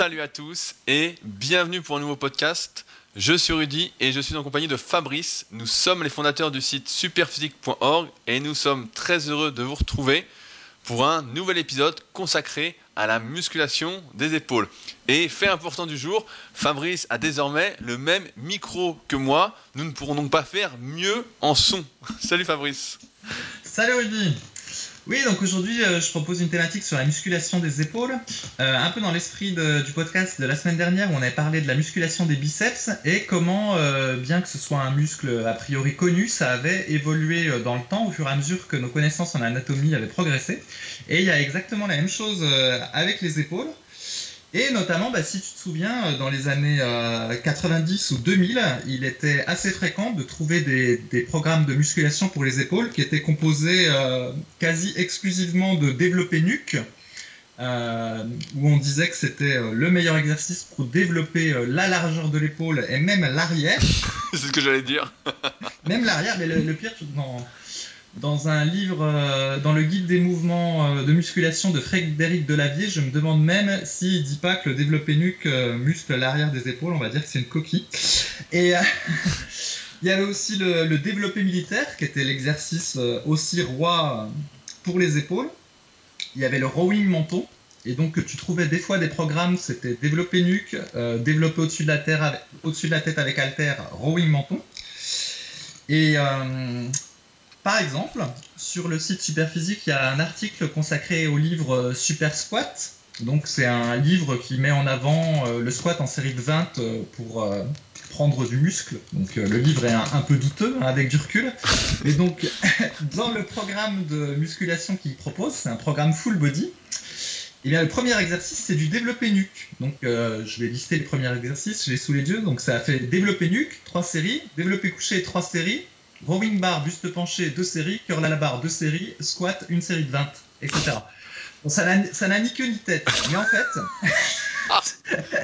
Salut à tous et bienvenue pour un nouveau podcast. Je suis Rudy et je suis en compagnie de Fabrice. Nous sommes les fondateurs du site superphysique.org et nous sommes très heureux de vous retrouver pour un nouvel épisode consacré à la musculation des épaules. Et fait important du jour, Fabrice a désormais le même micro que moi. Nous ne pourrons donc pas faire mieux en son. Salut Fabrice. Salut Rudy. Oui, donc aujourd'hui, euh, je propose une thématique sur la musculation des épaules, euh, un peu dans l'esprit du podcast de la semaine dernière où on avait parlé de la musculation des biceps et comment, euh, bien que ce soit un muscle a priori connu, ça avait évolué dans le temps au fur et à mesure que nos connaissances en anatomie avaient progressé. Et il y a exactement la même chose avec les épaules. Et notamment, bah, si tu te souviens, euh, dans les années 90 euh, ou 2000, il était assez fréquent de trouver des, programmes de musculation pour les épaules qui étaient composés euh, quasi exclusivement de développer nuque, où on disait que c'était le meilleur exercice pour développer la largeur de l'épaule et même l'arrière. C'est ce que j'allais dire. même l'arrière, mais le, le pire, dans, dans un livre, euh, dans le guide des mouvements euh, de musculation de Frédéric Delavier, je me demande même s'il dit pas que le développé nuque euh, muscle l'arrière des épaules, on va dire que c'est une coquille. Et il y avait aussi le, développé militaire, qui était l'exercice aussi roi pour les épaules. Il y avait le rowing menton, et donc tu trouvais des fois des programmes, c'était développé nuque, développé au-dessus de, la terre au-dessus de la tête avec halter, rowing menton. Et par exemple, sur le site Superphysique, il y a un article consacré au livre euh, Super Squat. Donc c'est un livre qui met en avant euh, le squat en série de 20 euh, pour prendre du muscle. Donc le livre est un, peu douteux hein, avec du recul. Et donc dans le programme de musculation qu'il propose, c'est un programme full body. Eh bien, le premier exercice, c'est du développé nuque. Donc, je vais lister les premiers exercices, je l'ai sous les yeux. Donc, ça a fait développé nuque, 3 séries, développé couché, 3 séries, rowing bar, buste penché, deux séries, curl à la barre, deux séries, squat, une série de 20, etc. Bon, ça n'a ni queue ni tête. Mais en fait.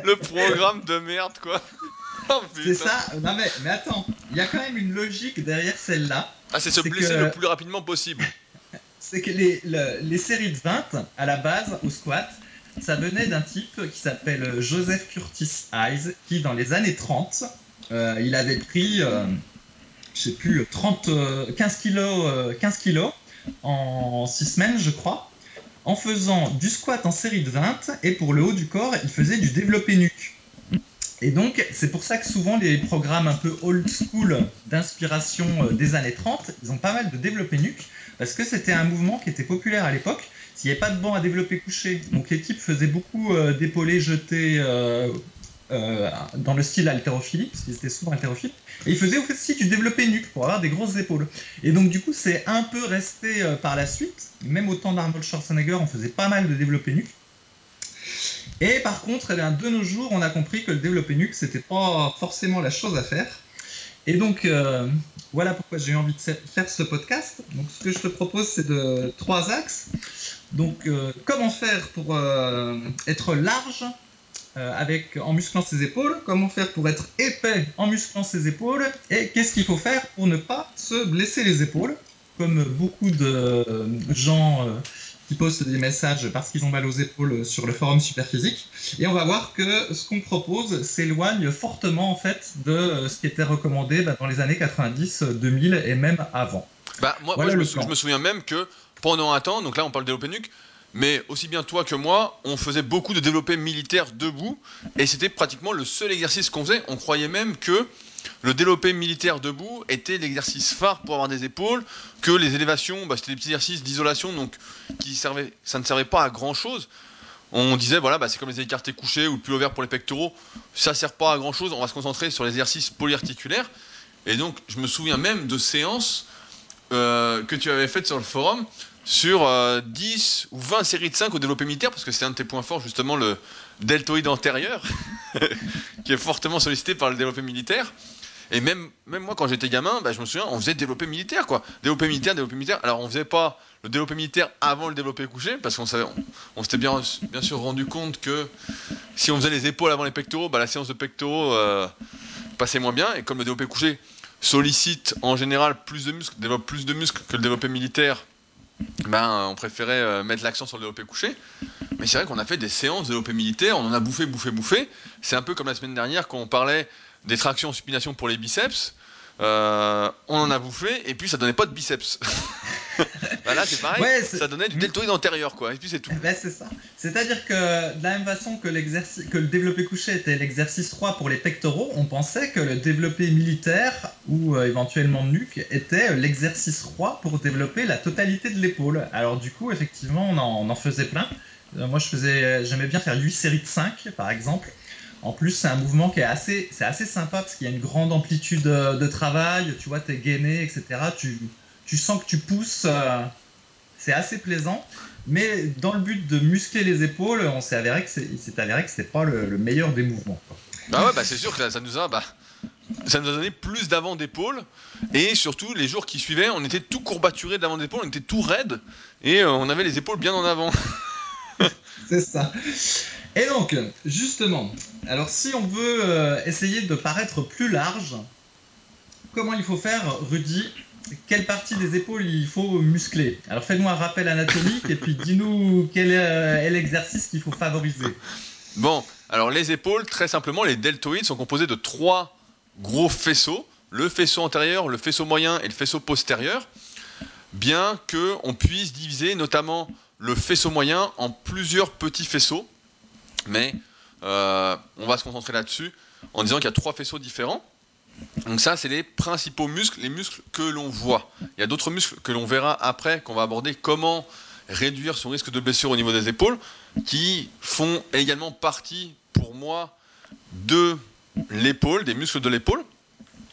le programme de merde, quoi. Oh, c'est ça. Non, mais, mais attends, il y a quand même une logique derrière celle-là. Ah, c'est se blesser le plus rapidement possible. c'est que les, les séries de 20, à la base, au squat, ça venait d'un type qui s'appelle Joseph Curtis Eyes, qui dans les années 30, euh, il avait pris. Euh, je sais plus, 30, 15 kilos, 15 euh, kilos en 6 semaines, je crois, en faisant du squat en série de 20 et pour le haut du corps, il faisait du développé nuque. Et donc, c'est pour ça que souvent les programmes un peu old school d'inspiration euh, des années 30, ils ont pas mal de développé nuque parce que c'était un mouvement qui était populaire à l'époque. S'il n'y avait pas de banc à développer couché, donc l'équipe faisait beaucoup euh, d'épaulés jetés euh, dans le style haltérophilique, parce qu'ils étaient souvent haltérophiles, et ils faisaient aussi du développé nuque pour avoir des grosses épaules. Et donc du coup, c'est un peu resté euh, par la suite, même au temps d'Arnold Schwarzenegger, on faisait pas mal de développé nuque. Et par contre, eh bien, de nos jours, on a compris que le développé nuque, c'était pas forcément la chose à faire. Et donc, euh, voilà pourquoi j'ai envie de faire ce podcast. Donc, ce que je te propose, c'est de trois axes. Donc, comment faire pour être large euh, avec, en musclant ses épaules, comment faire pour être épais en musclant ses épaules, et qu'est-ce qu'il faut faire pour ne pas se blesser les épaules, comme beaucoup de gens euh, qui postent des messages parce qu'ils ont mal aux épaules sur le forum Superphysique. Et on va voir que ce qu'on propose s'éloigne fortement en fait de ce qui était recommandé bah, dans les années 90, 2000 et même avant. Bah, moi, je, me souviens même que pendant un temps, donc là on parle de nuque, mais aussi bien toi que moi, on faisait beaucoup de développé militaire debout, et c'était pratiquement le seul exercice qu'on faisait. On croyait même que le développé militaire debout était l'exercice phare pour avoir des épaules, que les élévations, bah, c'était des petits exercices d'isolation, donc qui servaient, ça ne servait pas à grand chose. On disait, voilà, bah, c'est comme les écartés couchés ou le pull pour les pectoraux, ça ne sert pas à grand chose, on va se concentrer sur les exercices polyarticulaires. Et donc, je me souviens même de séances euh, que tu avais faites sur le forum sur 10 euh, ou 20 séries de 5 au développé militaire, parce que c'est un de tes points forts, justement, le deltoïde antérieur, qui est fortement sollicité par le développé militaire. Et même, même moi, quand j'étais gamin, bah, je me souviens, on faisait développé militaire, quoi. Développé militaire, développé militaire. Alors, on faisait pas le développé militaire avant le développé couché, parce qu'on savait, on, s'était bien, bien sûr rendu compte que si on faisait les épaules avant les pectoraux, bah, la séance de pectoraux euh, passait moins bien. Et comme le développé couché sollicite en général plus de muscles, développe plus de muscles que le développé militaire, ben, on préférait mettre l'accent sur le développé couché. Mais c'est vrai qu'on a fait des séances de développé militaire, on en a bouffé, bouffé, bouffé. C'est un peu comme la semaine dernière quand on parlait des tractions supination pour les biceps. Euh, on en a bouffé et puis ça donnait pas de biceps. bah là c'est pareil, ça donnait du deltoïde antérieur quoi, et puis c'est tout. Bah, c'est ça. C'est-à-dire que de la même façon que, que le développé couché était l'exercice 3 pour les pectoraux, on pensait que le développé militaire ou euh, éventuellement nuque était l'exercice 3 pour développer la totalité de l'épaule. Alors du coup effectivement on en, on en faisait plein. Euh, moi je faisais, j'aimais bien faire 8 séries de 5 par exemple. En plus, c'est un mouvement qui est assez, c'est assez sympa parce qu'il y a une grande amplitude de, travail. Tu vois, tu es gainé, etc. Tu, tu sens que tu pousses. Euh, c'est assez plaisant. Mais dans le but de muscler les épaules, on s'est avéré que c'est, s'est avéré que c'était pas le, meilleur des mouvements. Bah ouais, bah c'est sûr que ça, nous a, bah, ça nous a donné plus d'avant d'épaule et surtout les jours qui suivaient, on était tout courbaturé d'avant d'épaule, on était tout raide et euh, on avait les épaules bien en avant. c'est ça. Et donc, justement, alors si on veut euh, essayer de paraître plus large, comment il faut faire, Rudy? Quelle partie des épaules il faut muscler? Alors fais-nous un rappel anatomique et puis dis-nous quel euh, est l'exercice qu'il faut favoriser. Bon, alors les épaules, très simplement, les deltoïdes sont composés de trois gros faisceaux, le faisceau antérieur, le faisceau moyen et le faisceau postérieur, bien qu'on puisse diviser notamment le faisceau moyen en plusieurs petits faisceaux mais euh, on va se concentrer là-dessus en disant qu'il y a trois faisceaux différents. Donc ça, c'est les principaux muscles, les muscles que l'on voit. Il y a d'autres muscles que l'on verra après, qu'on va aborder comment réduire son risque de blessure au niveau des épaules, qui font également partie, pour moi, de l'épaule, des muscles de l'épaule.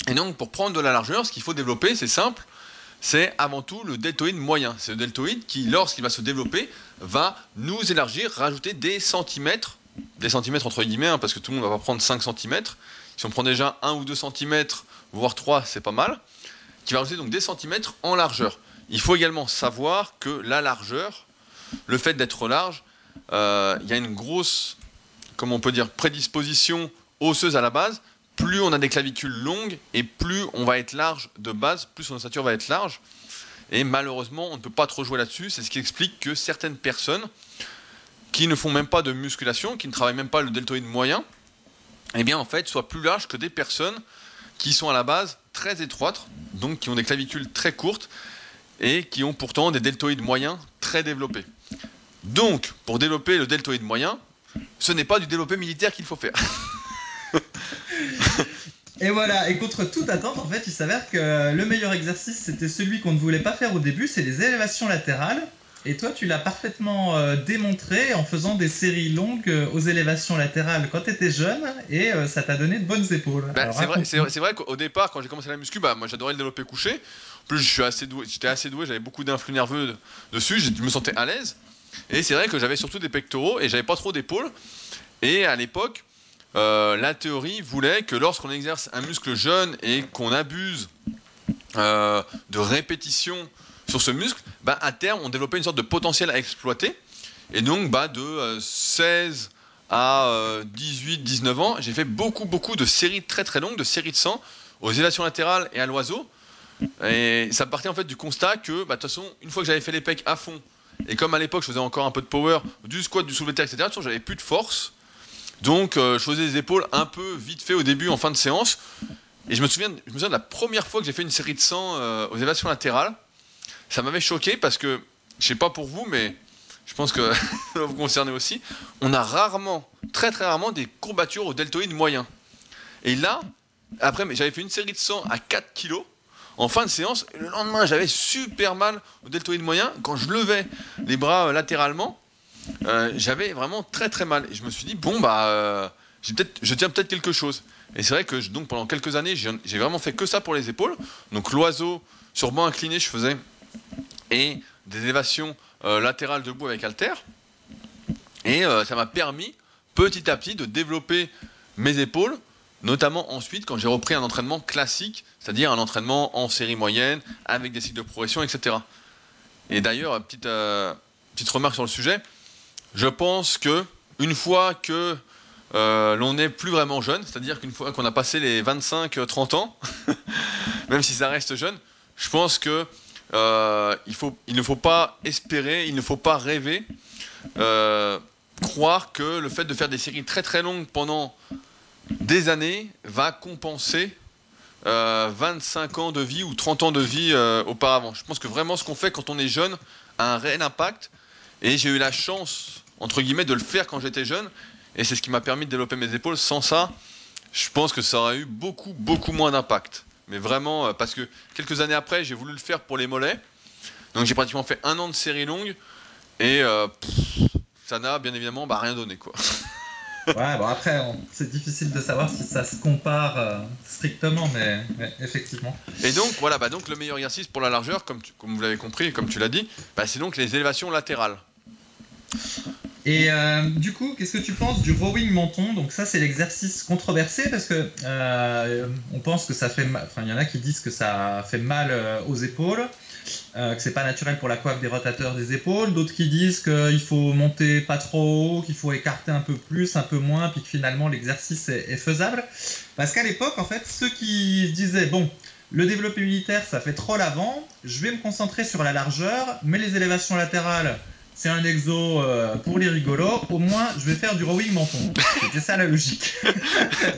Et donc, pour prendre de la largeur, ce qu'il faut développer, c'est simple, c'est avant tout le deltoïde moyen. C'est le deltoïde qui, lorsqu'il va se développer, va nous élargir, rajouter des centimètres des centimètres entre guillemets, hein, parce que tout le monde va pas prendre 5 centimètres. Si on prend déjà 1 ou 2 centimètres, voire 3, c'est pas mal. Qui va rajouter donc des centimètres en largeur. Il faut également savoir que la largeur, le fait d'être large, euh, il y a une grosse, comment on peut dire, prédisposition osseuse à la base. Plus on a des clavicules longues et plus on va être large de base, plus son ossature va être large. Et malheureusement, on ne peut pas trop jouer là-dessus. C'est ce qui explique que certaines personnes qui ne font même pas de musculation, qui ne travaillent même pas le deltoïde moyen, eh bien en fait soient plus larges que des personnes qui sont à la base très étroites, donc qui ont des clavicules très courtes et qui ont pourtant des deltoïdes moyens très développés. Donc, pour développer le deltoïde moyen, ce n'est pas du développé militaire qu'il faut faire. et voilà, et contre toute attente, en fait, il s'avère que le meilleur exercice, c'était celui qu'on ne voulait pas faire au début, c'est les élévations latérales. Et toi, tu l'as parfaitement euh, démontré en faisant des séries longues euh, aux élévations latérales quand tu étais jeune et euh, ça t'a donné de bonnes épaules. Bah, c'est vrai, vrai qu'au départ, quand j'ai commencé la muscu, bah, moi j'adorais le développer couché. En plus, je suis assez doué, j'étais assez doué, j'avais beaucoup d'influx nerveux dessus, je me sentais à l'aise. Et c'est vrai que j'avais surtout des pectoraux et j'avais pas trop d'épaules. Et à l'époque, la théorie voulait que lorsqu'on exerce un muscle jeune et qu'on abuse de répétitions sur ce muscle, bah, à terme, on développait une sorte de potentiel à exploiter. Et donc, bah, de 16 euh, à 18, euh, 19 ans, j'ai fait beaucoup, beaucoup de séries très, très longues, de séries de 100 aux élations latérales et à l'oiseau. Et ça partait en fait du constat que, bah, de toute façon, une fois que j'avais fait les pecs à fond, et comme à l'époque je faisais encore un peu de power, du squat, du soulevé de terre, etc., j'avais plus de force. Donc, euh, je faisais des épaules un peu vite fait au début, en fin de séance. Et je me souviens, je me souviens de la première fois que j'ai fait une série de 100 aux élévations latérales ça m'avait choqué parce que, je sais pas pour vous, mais je pense que ça vous concerner aussi, on a rarement, très très rarement, des courbatures au deltoïde moyen. Et là, après, j'avais fait une série de 100 à 4 kg en fin de séance, le lendemain, j'avais super mal au deltoïde moyen. Quand je levais les bras euh, latéralement, euh, j'avais vraiment très très mal. Et je me suis dit, bon, bah, euh, je tiens peut-être quelque chose. Et c'est vrai que donc, pendant quelques années, j'ai vraiment fait que ça pour les épaules. Donc l'oiseau, sur banc incliné, je faisais et des élévations euh, latérales debout avec halter. Et euh, ça m'a permis petit à petit de développer mes épaules, notamment ensuite quand j'ai repris un entraînement classique, c'est-à-dire un entraînement en série moyenne, avec des cycles de progression, etc. Et d'ailleurs, petite, euh, petite remarque sur le sujet, je pense que une fois que l'on n'est plus vraiment jeune, c'est-à-dire qu'une fois qu'on a passé les 25-30 ans, même si ça reste jeune, je pense que euh, il, il ne faut pas espérer, il ne faut pas rêver, euh, croire que le fait de faire des séries très très longues pendant des années va compenser 25 ans de vie ou 30 ans de vie auparavant. Je pense que vraiment ce qu'on fait quand on est jeune a un réel impact. Et j'ai eu la chance, entre guillemets, de le faire quand j'étais jeune. Et c'est ce qui m'a permis de développer mes épaules. Sans ça, je pense que ça aurait eu beaucoup, beaucoup moins d'impact. Mais vraiment, euh, parce que quelques années après, j'ai voulu le faire pour les mollets. Donc j'ai pratiquement fait un an de série longue. Et euh, ça n'a bien évidemment bah, rien donné. quoi. ouais, bon après, c'est difficile de savoir si ça se compare euh, strictement, mais, effectivement. Et donc, voilà, bah, donc le meilleur exercice pour la largeur, comme, comme vous l'avez compris, comme tu l'as dit, bah, c'est donc les élévations latérales. Et euh, du coup, qu'est-ce que tu penses du rowing menton? Donc ça, c'est l'exercice controversé parce que euh, on pense que ça fait, enfin, il y en a qui disent que ça fait mal euh, aux épaules, que c'est pas naturel pour la coiffe des rotateurs des épaules. D'autres qui disent qu'il faut monter pas trop haut, qu'il faut écarter un peu plus, un peu moins, puis que finalement l'exercice est, faisable. Parce qu'à l'époque, en fait, ceux qui disaient bon. Le développé militaire, ça fait trop l'avant. Je vais me concentrer sur la largeur, mais les élévations latérales, c'est un exo euh, pour les rigolos, au moins je vais faire du rowing menton. C'était ça la logique.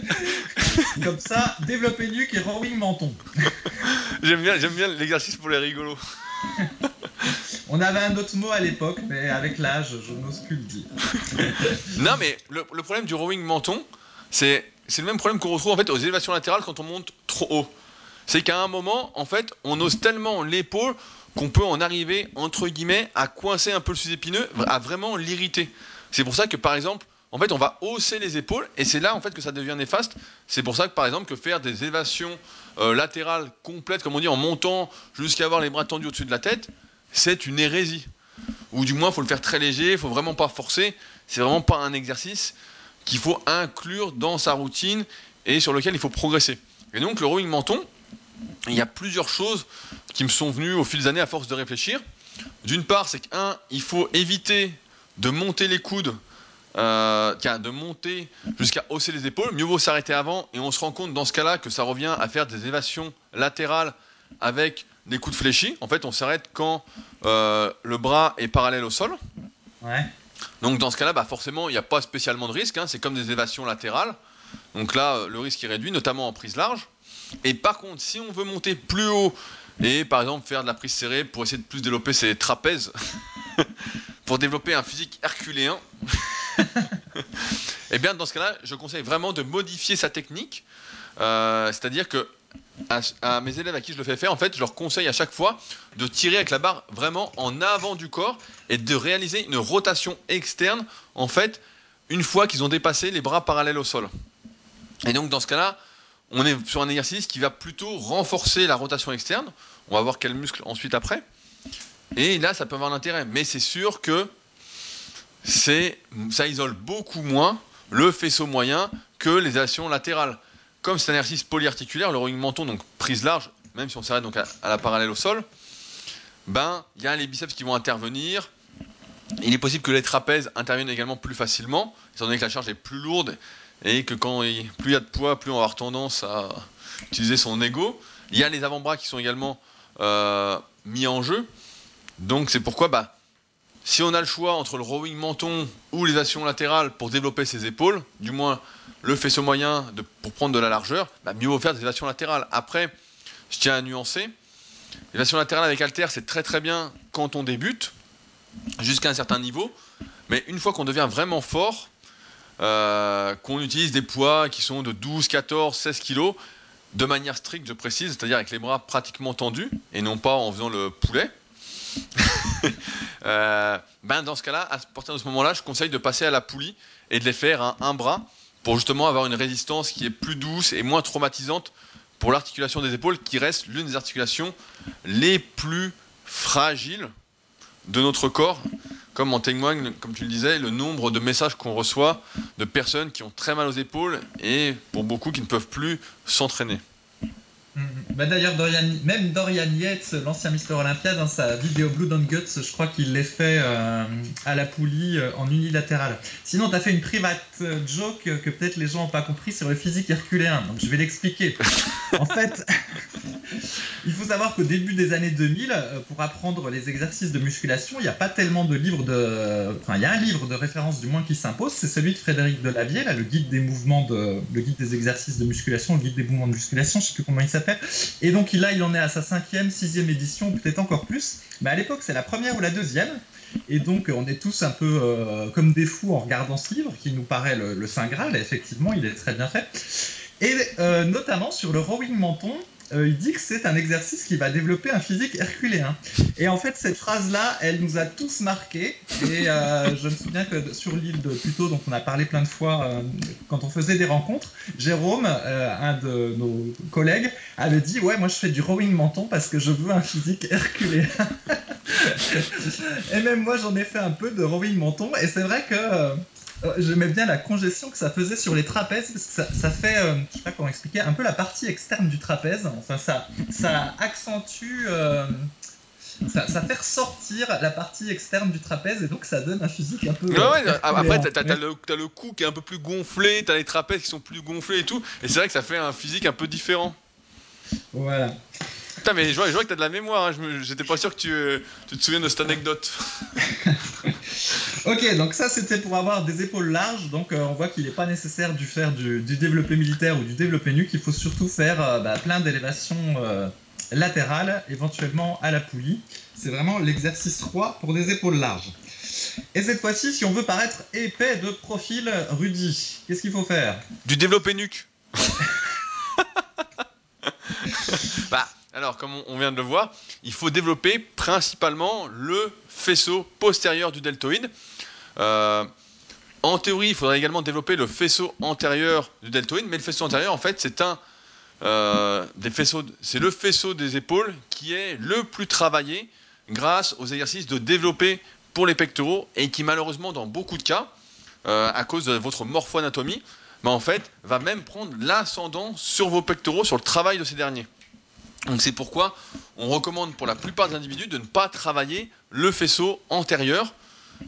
Comme ça, développer nuque et rowing menton. j'aime bien, j'aime bien l'exercice pour les rigolos. On avait un autre mot à l'époque, mais avec l'âge, je n'ose plus le dire. non, mais le, problème du rowing menton, c'est, c'est le même problème qu'on retrouve en fait aux élévations latérales quand on monte trop haut. C'est qu'à un moment, en fait, on ose tellement l'épaule qu'on peut en arriver, entre guillemets, à coincer un peu le sous-épineux, à vraiment l'irriter. C'est pour ça que, par exemple, en fait, on va hausser les épaules, et c'est là, en fait, que ça devient néfaste. C'est pour ça que, par exemple, que faire des élévations euh, latérales complètes, comme on dit, en montant jusqu'à avoir les bras tendus au-dessus de la tête, c'est une hérésie. Ou du moins, il faut le faire très léger, il faut vraiment pas forcer. C'est vraiment pas un exercice qu'il faut inclure dans sa routine et sur lequel il faut progresser. Et donc, le rowing menton, il y a plusieurs choses qui me sont venues au fil des années à force de réfléchir. D'une part, c'est qu'un, il faut éviter de monter les coudes, euh, de monter jusqu'à hausser les épaules. Mieux vaut s'arrêter avant et on se rend compte dans ce cas-là que ça revient à faire des élévations latérales avec des coudes fléchis. En fait, on s'arrête quand euh, le bras est parallèle au sol. Donc dans ce cas-là, bah, forcément, il n'y a pas spécialement de risque. Hein. c'est comme des élévations latérales. Donc là, le risque est réduit, notamment en prise large. Et par contre, si on veut monter plus haut et par exemple faire de la prise serrée pour essayer de plus développer ses trapèzes, pour développer un physique herculéen, et eh bien dans ce cas-là, je conseille vraiment de modifier sa technique. Euh, c'est-à-dire que à, mes élèves à qui je le fais faire, en fait, je leur conseille à chaque fois de tirer avec la barre vraiment en avant du corps et de réaliser une rotation externe, en fait, une fois qu'ils ont dépassé les bras parallèles au sol. Et donc dans ce cas-là, on est sur un exercice qui va plutôt renforcer la rotation externe. On va voir quel muscle ensuite après. Et là, ça peut avoir un intérêt. Mais c'est sûr que ça isole beaucoup moins le faisceau moyen que les actions latérales. Comme c'est un exercice polyarticulaire, le rowing menton, donc prise large, même si on s'arrête donc à, la parallèle au sol, ben il y a les biceps qui vont intervenir. Il est possible que les trapèzes interviennent également plus facilement, étant donné que la charge est plus lourde et que quand il, plus il y a de poids, plus on va avoir tendance à utiliser son ego. Il y a les avant-bras qui sont également euh, mis en jeu. Donc c'est pourquoi, bah, si on a le choix entre le rowing menton ou les actions latérales pour développer ses épaules, du moins le faisceau moyen de, pour prendre de la largeur, bah, mieux vaut faire des actions latérales. Après, je tiens à nuancer. Les actions latérales avec halter, c'est très très bien quand on débute, jusqu'à un certain niveau. Mais une fois qu'on devient vraiment fort, euh, qu'on utilise des poids qui sont de 12, 14, 16 kg de manière stricte, je précise, c'est-à-dire avec les bras pratiquement tendus et non pas en faisant le poulet. Euh, ben dans ce cas-là, à partir de ce moment-là, je conseille de passer à la poulie et de les faire à un bras pour justement avoir une résistance qui est plus douce et moins traumatisante pour l'articulation des épaules, qui reste l'une des articulations les plus fragiles de notre corps comme en témoigne, comme tu le disais, le nombre de messages qu'on reçoit de personnes qui ont très mal aux épaules et pour beaucoup qui ne peuvent plus s'entraîner. Mm, mm. Bah D'ailleurs, même Dorian Yates, l'ancien Mister Olympia, dans sa vidéo Blood and Guts, je crois qu'il l'est fait euh, à la poulie euh, en unilatéral. Sinon, tu as fait une private joke que peut-être les gens n'ont pas compris sur le physique herculéen, donc je vais l'expliquer. en fait, il faut savoir qu'au début des années 2000, euh, pour apprendre les exercices de musculation, il n'y a pas tellement de livres de. Enfin, il y a un livre de référence du moins qui s'impose, c'est celui de Frédéric Delavier, là, le guide des le guide des exercices de musculation, le guide des mouvements de musculation, je sais plus comment il s'appelle. Et donc là, il en est à sa cinquième, sixième édition, peut-être encore plus. Mais à l'époque, c'est la première ou la deuxième. Et donc, on est tous un peu euh, comme des fous en regardant ce livre qui nous paraît le, le Saint Graal. Et effectivement, il est très bien fait. Et euh, notamment sur le rowing menton, euh, il dit que c'est un exercice qui va développer un physique herculéen. Et en fait, cette phrase-là, elle nous a tous marqués. Et euh, je me souviens que sur l'île de Pluto, dont on a parlé plein de fois euh, quand on faisait des rencontres, Jérôme, un de nos collègues, avait dit Ouais, moi je fais du rowing menton parce que je veux un physique herculéen. et même moi, j'en ai fait un peu de rowing menton. Et c'est vrai que. Euh, J'aimais bien la congestion que ça faisait sur les trapèzes, parce que ça, ça fait, euh, je sais pas comment expliquer, un peu la partie externe du trapèze. Enfin, ça, ça accentue, euh, ça, ça fait ressortir la partie externe du trapèze, et donc ça donne un physique un peu. Ouais, ouais, euh, après, t'as, le, t'as le cou qui est un peu plus gonflé, t'as les trapèzes qui sont plus gonflés et tout, et c'est vrai que ça fait un physique un peu différent. Voilà. Putain, mais je vois, je vois que t'as de la mémoire, hein, j'étais pas sûr que tu, euh, tu te souviennes de cette anecdote. Ok, donc ça c'était pour avoir des épaules larges. Donc euh, on voit qu'il n'est pas nécessaire de faire du, du développé militaire ou du développé nuque. Il faut surtout faire euh, bah, plein d'élévations euh, latérales, éventuellement à la poulie. C'est vraiment l'exercice 3 pour des épaules larges. Et cette fois-ci, si on veut paraître épais de profil, Rudy, qu'est-ce qu'il faut faire? Du développé nuque. bah, alors, comme on- vient de le voir, il faut développer principalement le faisceau postérieur du deltoïde. Euh, en théorie, il faudrait également développer le faisceau antérieur du deltoïde, mais le faisceau antérieur, en fait, c'est un euh, des faisceaux, le faisceau des épaules qui est le plus travaillé grâce aux exercices de développer pour les pectoraux et qui malheureusement dans beaucoup de cas, euh, à cause de votre morpho-anatomie, bah, va même prendre l'ascendant sur vos pectoraux, sur le travail de ces derniers. Donc c'est pourquoi on recommande pour la plupart des individus de ne pas travailler le faisceau antérieur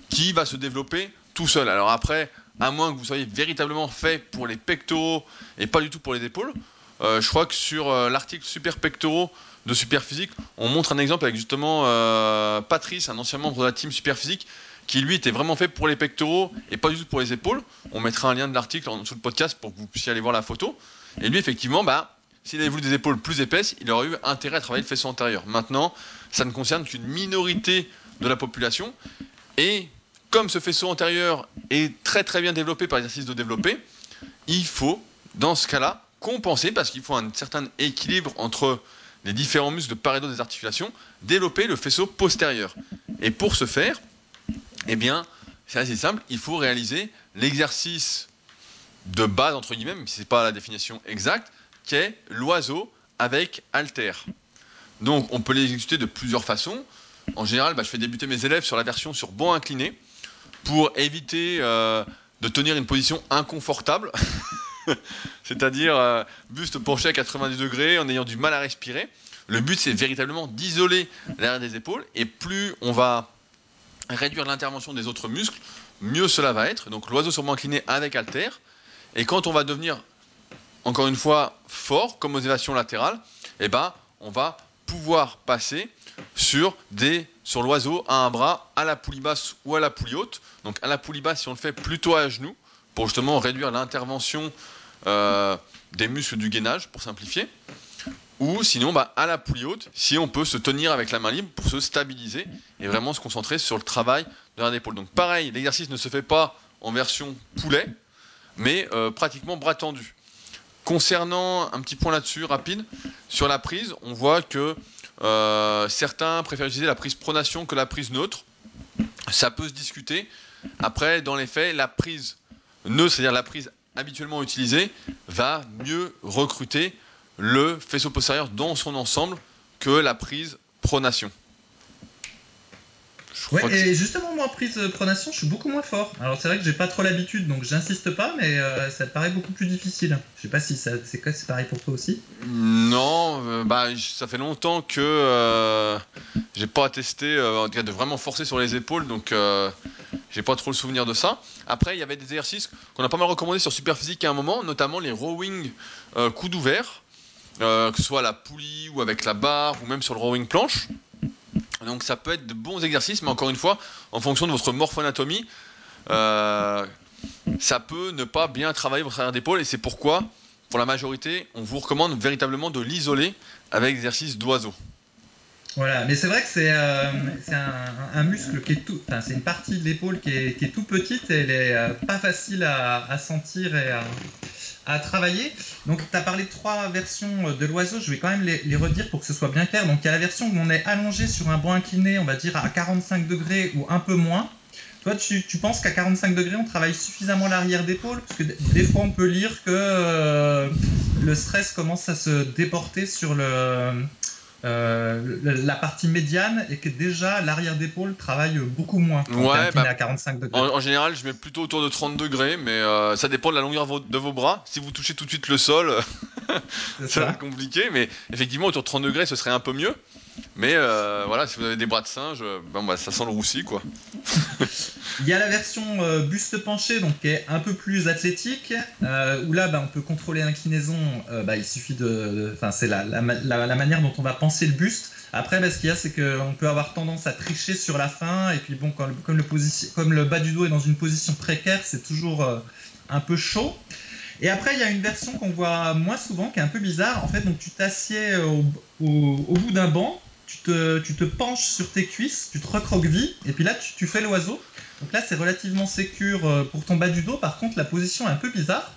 qui va se développer tout seul. Alors après, à moins que vous soyez véritablement fait pour les pectoraux et pas du tout pour les épaules, euh, je crois que sur euh, l'article Super pectoraux de Superphysique, on montre un exemple avec justement euh, Patrice, un ancien membre de la team Superphysique, qui lui était vraiment fait pour les pectoraux et pas du tout pour les épaules. On mettra un lien de l'article en le podcast pour que vous puissiez aller voir la photo. Et lui, effectivement, bah, s'il avait voulu des épaules plus épaisses, il aurait eu intérêt à travailler le faisceau antérieur. Maintenant, ça ne concerne qu'une minorité de la population. Et comme ce faisceau antérieur est très très bien développé par l'exercice de développer, il faut, dans ce cas-là, compenser, parce qu'il faut un certain équilibre entre les différents muscles de part des articulations, développer le faisceau postérieur. Et pour ce faire, eh c'est assez simple, il faut réaliser l'exercice de base, entre guillemets, même si ce n'est pas la définition exacte, qui est l'oiseau avec halter. Donc, on peut l'exécuter de plusieurs façons. En général, bah, je fais débuter mes élèves sur la version sur banc incliné pour éviter euh, de tenir une position inconfortable, c'est-à-dire euh, buste penché à 90 degrés en ayant du mal à respirer. Le but, c'est véritablement d'isoler l'arrière des épaules, et plus on va réduire l'intervention des autres muscles, mieux cela va être. Donc l'oiseau sur banc incliné avec halter. Et quand on va devenir, encore une fois, fort, comme aux élévations latérales, eh ben, on va pouvoir passer sur, des, sur l'oiseau à un bras, à la poulie basse ou à la poulie haute. Donc à la poulie basse, si on le fait plutôt à genoux, pour justement réduire l'intervention euh, des muscles du gainage, pour simplifier. Ou sinon, bah, à la poulie haute, si on peut se tenir avec la main libre pour se stabiliser et vraiment se concentrer sur le travail de la d'épaule. Donc pareil, l'exercice ne se fait pas en version poulet, mais euh, pratiquement bras tendu. Concernant un petit point là-dessus, rapide, sur la prise, on voit que euh, certains préfèrent utiliser la prise pronation que la prise neutre. Ça peut se discuter. Après, dans les faits, la prise neutre, c'est-à-dire la prise habituellement utilisée, va mieux recruter le faisceau postérieur dans son ensemble que la prise pronation. Je Ouais, que et justement, moi, en prise euh, pronation, je suis beaucoup moins fort. Alors, c'est vrai que j'ai pas trop l'habitude, donc j'insiste pas, mais euh, ça me paraît beaucoup plus difficile. Je sais pas si ça, c'est pareil pour toi aussi? Non, euh, bah, ça fait longtemps que euh, j'ai pas testé euh, en tout cas, de vraiment forcer sur les épaules, donc euh, j'ai pas trop le souvenir de ça. Après, il y avait des exercices qu'on a pas mal recommandés sur Superphysique à un moment, notamment les rowing euh, coude ouvert, que ce soit à la poulie ou avec la barre ou même sur le rowing planche. Donc ça peut être de bons exercices, mais encore une fois, en fonction de votre morphoanatomie, ça peut ne pas bien travailler votre arrière d'épaule et c'est pourquoi, pour la majorité, on vous recommande véritablement de l'isoler avec l'exercice d'oiseau. Voilà, mais c'est vrai que c'est euh, un, muscle qui est tout, enfin c'est une partie de l'épaule qui est, tout petite et elle est euh, pas facile à, sentir et à, travailler. Donc tu as parlé de trois versions de l'oiseau, je vais quand même les, redire pour que ce soit bien clair. Donc il y a la version où on est allongé sur un banc incliné, on va dire à 45 degrés ou un peu moins. Toi, tu, penses qu'à 45 degrés, on travaille suffisamment l'arrière d'épaule? Parce que des fois, on peut lire que euh, le stress commence à se déporter sur le, euh, la partie médiane et que déjà l'arrière d'épaule travaille beaucoup moins. Ouais, bah, à 45 degrés. En, général, je mets plutôt autour de 30 degrés, mais euh, ça dépend de la longueur de vos bras. Si vous touchez tout de suite le sol, ça va être compliqué, mais effectivement, autour de 30 degrés, ce serait un peu mieux. Mais euh, voilà, si vous avez des bras de singe, ben, bah, ça sent le roussi, quoi. Il y a la version euh, buste penché, donc qui est un peu plus athlétique, euh, où là, bah, on peut contrôler l'inclinaison. Bah, il suffit de, enfin, c'est la, la, manière dont on va penser le buste. Après, ce qu'il y a, c'est qu'on peut avoir tendance à tricher sur la fin, et puis bon, comme, le comme le bas du dos est dans une position précaire, c'est toujours un peu chaud. Et après, il y a une version qu'on voit moins souvent, qui est un peu bizarre. En fait, donc tu t'assieds au, bout d'un banc, tu te, tu te, penches sur tes cuisses, tu te recroquevilles, et puis là, tu, fais l'oiseau. Donc là, c'est relativement sécure euh, pour ton bas du dos. Par contre, la position est un peu bizarre.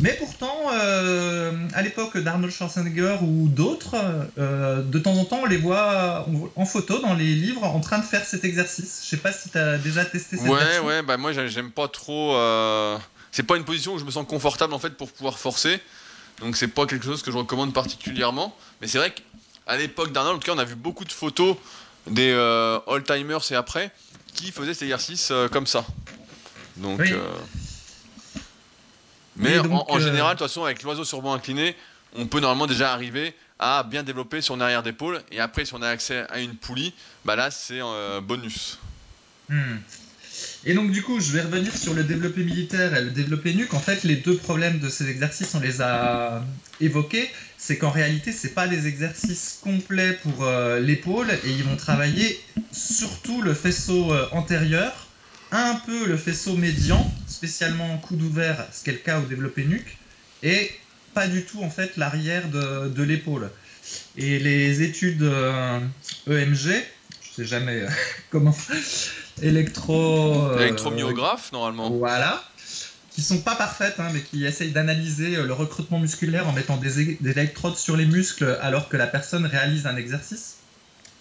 Mais pourtant, euh, à l'époque d'Arnold Schwarzenegger ou d'autres, euh, de temps en temps, on les voit en photo dans les livres en train de faire cet exercice. Je sais pas si tu as déjà testé cette Ouais, ouais, bah moi j'aime pas trop. C'est pas une position où je me sens confortable en fait pour pouvoir forcer. Donc c'est pas quelque chose que je recommande particulièrement. Mais c'est vrai que à l'époque d'Arnold, en tout cas, on a vu beaucoup de photos des all-timers et après qui faisaient cet exercice euh, comme ça. Donc, euh, Mais en, général, de toute façon, avec l'oiseau sur banc incliné, on peut normalement déjà arriver à bien développer son arrière d'épaule. Et après, si on a accès à une poulie, bah là, c'est un bonus. Hmm. Et donc du coup, je vais revenir sur le développé militaire et le développé nuque. En fait, les deux problèmes de ces exercices, on les a évoqués. C'est qu'en réalité, c'est pas des exercices complets pour euh, l'épaule et ils vont travailler surtout le faisceau euh, antérieur, un peu le faisceau médian, spécialement en coude ouvert, ce qui est le cas au développé nuque, et pas du tout en fait l'arrière de, l'épaule. Et les études EMG, euh, e je sais jamais comment électro. Électromyographe, normalement. Voilà. Qui sont pas parfaites, hein, mais qui essayent d'analyser euh, le recrutement musculaire en mettant des, des, électrodes sur les muscles alors que la personne réalise un exercice.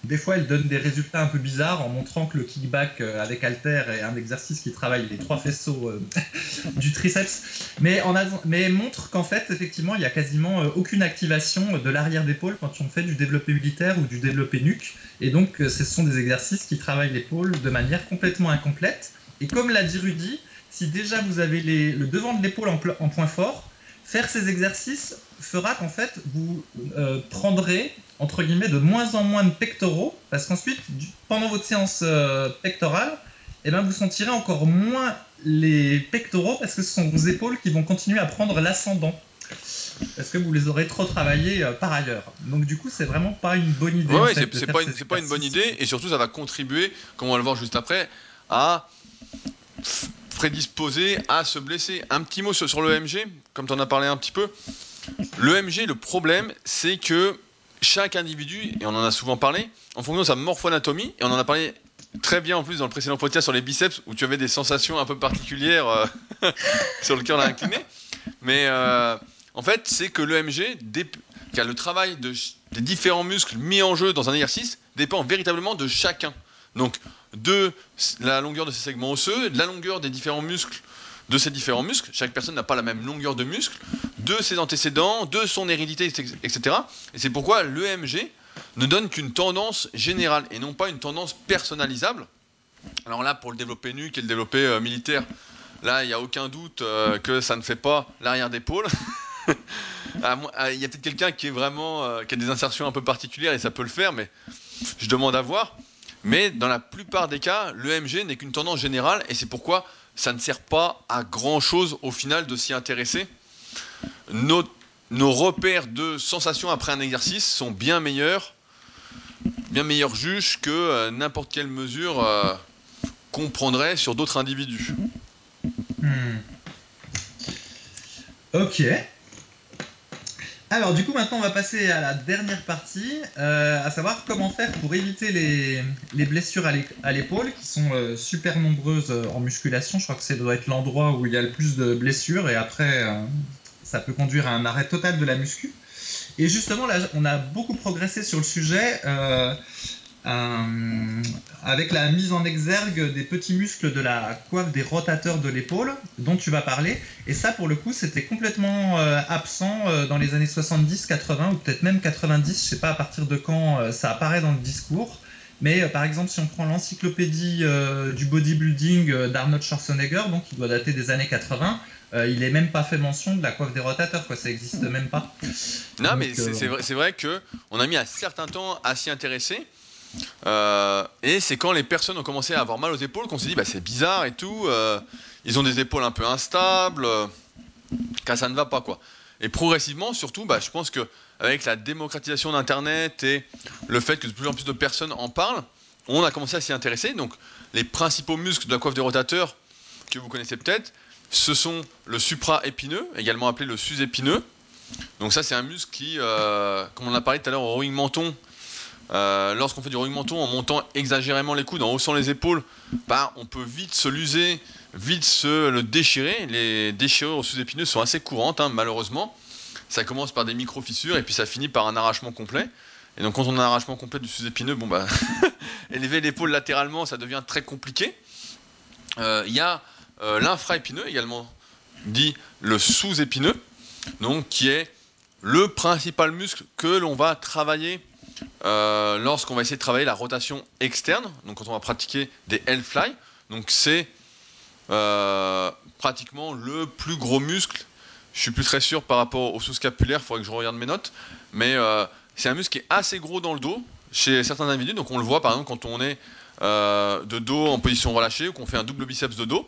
Des fois, elles donnent des résultats un peu bizarres en montrant que le kickback euh, avec halter est un exercice qui travaille les trois faisceaux du triceps, mais, en montre qu'en fait, effectivement, il n'y a quasiment aucune activation de l'arrière d'épaule quand on fait du développé militaire ou du développé nuque. Et donc, euh, ce sont des exercices qui travaillent l'épaule de manière complètement incomplète. Et comme l'a dit Rudy, si déjà vous avez le devant de l'épaule en, point fort, faire ces exercices fera qu'en fait, vous euh, prendrez, entre guillemets, de moins en moins de pectoraux, parce qu'ensuite, pendant votre séance euh, pectorale, eh ben, vous sentirez encore moins les pectoraux, parce que ce sont vos épaules qui vont continuer à prendre l'ascendant parce que vous les aurez trop travaillés euh, par ailleurs. Donc du coup, c'est vraiment pas une bonne idée. Oui, c'est pas, une, pas une bonne idée, et surtout, ça va contribuer, comme on va le voir juste après, à prédisposer à se blesser. Un petit mot sur, le l'EMG, comme tu en as parlé un petit peu. L'EMG, le problème, c'est que chaque individu, et on en a souvent parlé, en fonction de sa morphoanatomie, et on en a parlé très bien en plus dans le précédent podcast sur les biceps, où tu avais des sensations un peu particulières euh, sur le cœur incliné, mais euh, en fait, c'est que l'EMG, car le travail des différents muscles mis en jeu dans un exercice, dépend véritablement de chacun. Donc, de la longueur de ses segments osseux, de la longueur des différents muscles de ces différents muscles. Chaque personne n'a pas la même longueur de muscle, de ses antécédents, de son hérédité, etc. Et c'est pourquoi l'EMG ne donne qu'une tendance générale et non pas une tendance personnalisable. Alors là, pour le développé nuque et le développé euh, militaire, là, il n'y a aucun doute euh, que ça ne fait pas l'arrière d'épaule. Ah, ah, il y a peut-être quelqu'un euh, qui a des insertions un peu particulières et ça peut le faire, mais je demande à voir. Mais dans la plupart des cas, l'EMG n'est qu'une tendance générale et c'est pourquoi ça ne sert pas à grand chose au final de s'y intéresser. nos repères de sensations après un exercice sont bien meilleurs, bien meilleurs juges que euh, n'importe quelle mesure euh, qu'on prendrait sur d'autres individus. Hmm. Ok. Alors du coup maintenant on va passer à la dernière partie, euh, à savoir comment faire pour éviter les, les blessures à l'épaule qui sont euh, super nombreuses euh, en musculation. Je crois que ça doit être l'endroit où il y a le plus de blessures et après ça peut conduire à un arrêt total de la muscu. Et justement là on a beaucoup progressé sur le sujet. Euh, avec la mise en exergue des petits muscles de la coiffe des rotateurs de l'épaule dont tu vas parler. Et ça, pour le coup, c'était complètement euh, absent euh, dans les années 70, 80 ou peut-être même 90. Je sais pas à partir de quand ça apparaît dans le discours. Mais par exemple, si on prend l'encyclopédie du bodybuilding d'Arnold Schwarzenegger, donc qui doit dater des années 80, il n'est même pas fait mention de la coiffe des rotateurs, quoi. Ça n'existe même pas. Non, mais c'est vrai, vrai que on a mis un certain temps à s'y intéresser. Euh, et c'est quand les personnes ont commencé à avoir mal aux épaules qu'on s'est dit bah, c'est bizarre et tout. Euh, ils ont des épaules un peu instables, euh, ça ne va pas quoi. Et progressivement, surtout, bah, je pense que avec la démocratisation d'Internet et le fait que de plus en plus de personnes en parlent, on a commencé à s'y intéresser. Donc les principaux muscles de la coiffe des rotateurs que vous connaissez peut-être, ce sont le supra-épineux, également appelé le sus-épineux. Donc ça c'est un muscle qui, comme on a parlé tout à l'heure au rowing menton, euh, lorsqu'on fait du rowing menton en montant exagérément les coudes, en haussant les épaules, bah, on peut vite se l'user, vite se le déchirer. Les déchirures sous-épineuses sont assez courantes, hein, malheureusement. Ça commence par des micro-fissures et puis ça finit par un arrachement complet. Et donc, quand on a un arrachement complet du sous-épineux, bon, bah, élever l'épaule latéralement, ça devient très compliqué. Euh, il y a euh, l'infra-épineux également, dit le sous-épineux, donc qui est le principal muscle que l'on va travailler euh, lorsqu'on va essayer de travailler la rotation externe, donc quand on va pratiquer des L-fly, donc c'est euh, pratiquement le plus gros muscle. Je suis plus très sûr par rapport au sous-scapulaire, il faudrait que je regarde mes notes, mais euh, c'est un muscle qui est assez gros dans le dos chez certains individus, donc on le voit par exemple quand on est de dos en position relâchée ou qu'on fait un double biceps de dos,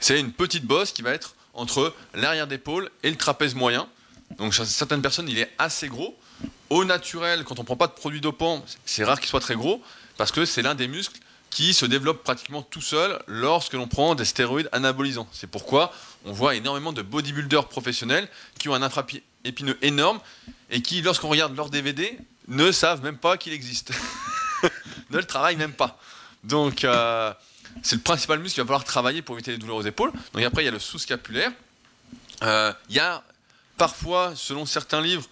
c'est une petite bosse qui va être entre l'arrière d'épaule et le trapèze moyen. Donc chez certaines personnes, il est assez gros au naturel, quand on ne prend pas de produits dopants, c'est rare qu'il soit très gros, parce que c'est l'un des muscles qui se développe pratiquement tout seul lorsque l'on prend des stéroïdes anabolisants. C'est pourquoi on voit énormément de bodybuilders professionnels qui ont un intra-épineux énorme et qui, lorsqu'on regarde leur DVD, ne savent même pas qu'il existe. ne le travaillent même pas. Donc, euh, c'est le principal muscle qu'il va falloir travailler pour éviter les douleurs aux épaules. Donc, après, il y a le sous-scapulaire. Euh, il y a parfois, selon certains livres,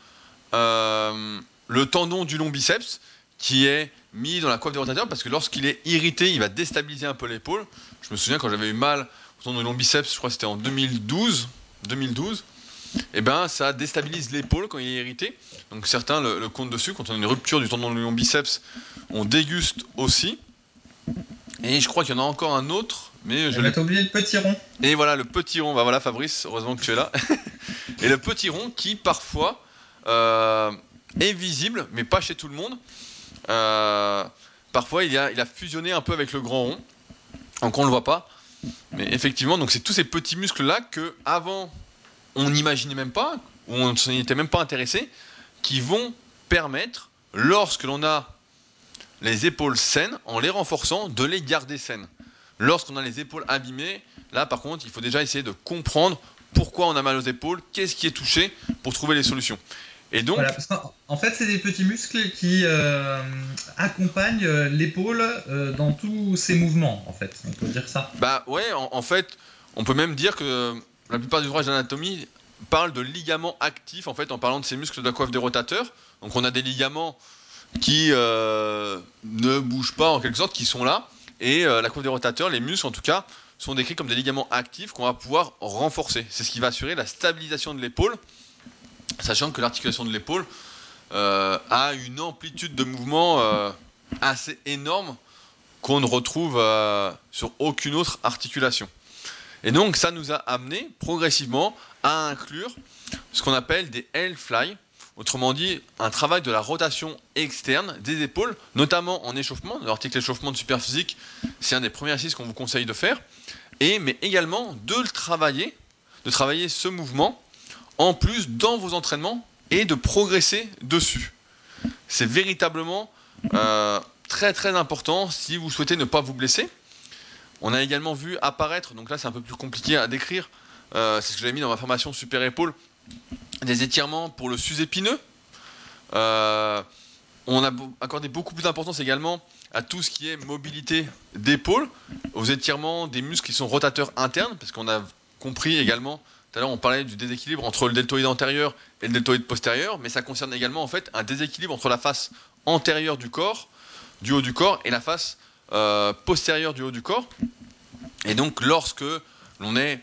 le tendon du long biceps qui est mis dans la coiffe du rotateur parce que lorsqu'il est irrité, il va déstabiliser un peu l'épaule. Je me souviens quand j'avais eu mal au tendon du long biceps, je crois que c'était en 2012, 2012, et ben ça déstabilise l'épaule quand il est irrité. Donc certains le, comptent dessus. Quand on a une rupture du tendon du long biceps, on déguste aussi. Et je crois qu'il y en a encore un autre, mais je l'ai oublié le petit rond. Et voilà le petit rond. Bah voilà Fabrice, heureusement que tu es là. et le petit rond qui parfois euh, est visible, mais pas chez tout le monde. Euh, parfois, il a, fusionné un peu avec le grand rond, donc on ne le voit pas. Mais effectivement, donc c'est tous ces petits muscles-là que avant on n'imaginait même pas, ou on ne s'y était même pas intéressé, qui vont permettre, lorsque l'on a les épaules saines, en les renforçant, de les garder saines. Lorsqu'on a les épaules abîmées, là par contre, il faut déjà essayer de comprendre pourquoi on a mal aux épaules, qu'est-ce qui est touché pour trouver les solutions. Et donc, en fait, c'est des petits muscles qui euh, accompagnent euh, l'épaule euh, dans tous ses mouvements, en fait. On peut dire ça. Bah ouais, en, fait, on peut même dire que la plupart des ouvrages d'anatomie parlent de ligaments actifs, en fait, en parlant de ces muscles de la coiffe des rotateurs. Donc on a des ligaments qui ne bougent pas, en quelque sorte, qui sont là. Et la coiffe des rotateurs, les muscles en tout cas, sont décrits comme des ligaments actifs qu'on va pouvoir renforcer. C'est ce qui va assurer la stabilisation de l'épaule sachant que l'articulation de l'épaule euh, a une amplitude de mouvement euh, assez énorme qu'on ne retrouve euh, sur aucune autre articulation. Et donc ça nous a amené progressivement à inclure ce qu'on appelle des L-fly, autrement dit un travail de la rotation externe des épaules, notamment en échauffement. L'article échauffement de superphysique, c'est un des premiers exercices qu'on vous conseille de faire, et mais également de le travailler, de travailler ce mouvement en plus dans vos entraînements et de progresser dessus. C'est véritablement euh, très très important si vous souhaitez ne pas vous blesser. On a également vu apparaître, donc là c'est un peu plus compliqué à décrire, euh, c'est ce que j'avais mis dans ma formation super épaule, des étirements pour le sus-épineux. Euh, on a accordé beaucoup plus d'importance également à tout ce qui est mobilité d'épaule, aux étirements des muscles qui sont rotateurs internes, parce qu'on a compris également, tout à l'heure on parlait du déséquilibre entre le deltoïde antérieur et le deltoïde postérieur, mais ça concerne également en fait un déséquilibre entre la face antérieure du corps, du haut du corps, et la face euh, postérieure du haut du corps. Et donc lorsque l'on est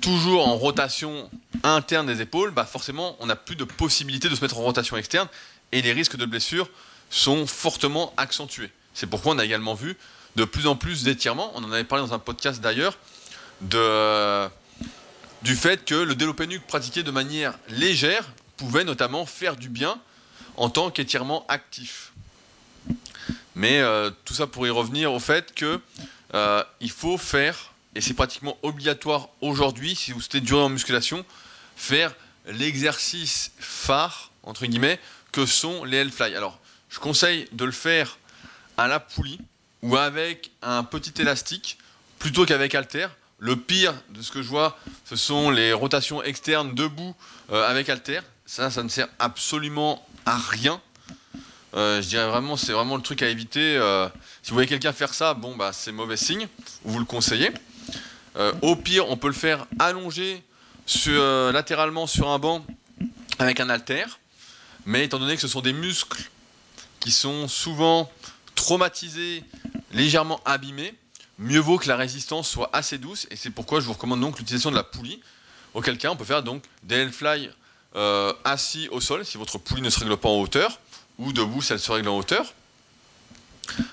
toujours en rotation interne des épaules, bah forcément on n'a plus de possibilité de se mettre en rotation externe et les risques de blessure sont fortement accentués. C'est pourquoi on a également vu de plus en plus d'étirements, on en avait parlé dans un podcast d'ailleurs, de, du fait que le développé nuque pratiqué de manière légère pouvait notamment faire du bien en tant qu'étirement actif. Mais euh, tout ça pour y revenir au fait que euh, il faut faire, et c'est pratiquement obligatoire aujourd'hui si vous souhaitez durer en musculation, faire l'exercice phare, entre guillemets, que sont les Hellfly. Alors, je conseille de le faire à la poulie ou avec un petit élastique plutôt qu'avec halter. Le pire de ce que je vois, ce sont les rotations externes debout euh, avec halter. Ça, ça ne sert absolument à rien. Euh, je dirais vraiment, c'est vraiment le truc à éviter. Euh, si vous voyez quelqu'un faire ça, bon, bah, c'est mauvais signe. Vous le conseillez. au pire, on peut le faire allongé latéralement sur un banc avec un halter. Mais étant donné que ce sont des muscles qui sont souvent traumatisés, légèrement abîmés, mieux vaut que la résistance soit assez douce. Et c'est pourquoi je vous recommande donc l'utilisation de la poulie. Auquel cas, on peut faire donc des Hellfly euh, assis au sol, si votre poulie ne se règle pas en hauteur, ou debout si elle se règle en hauteur.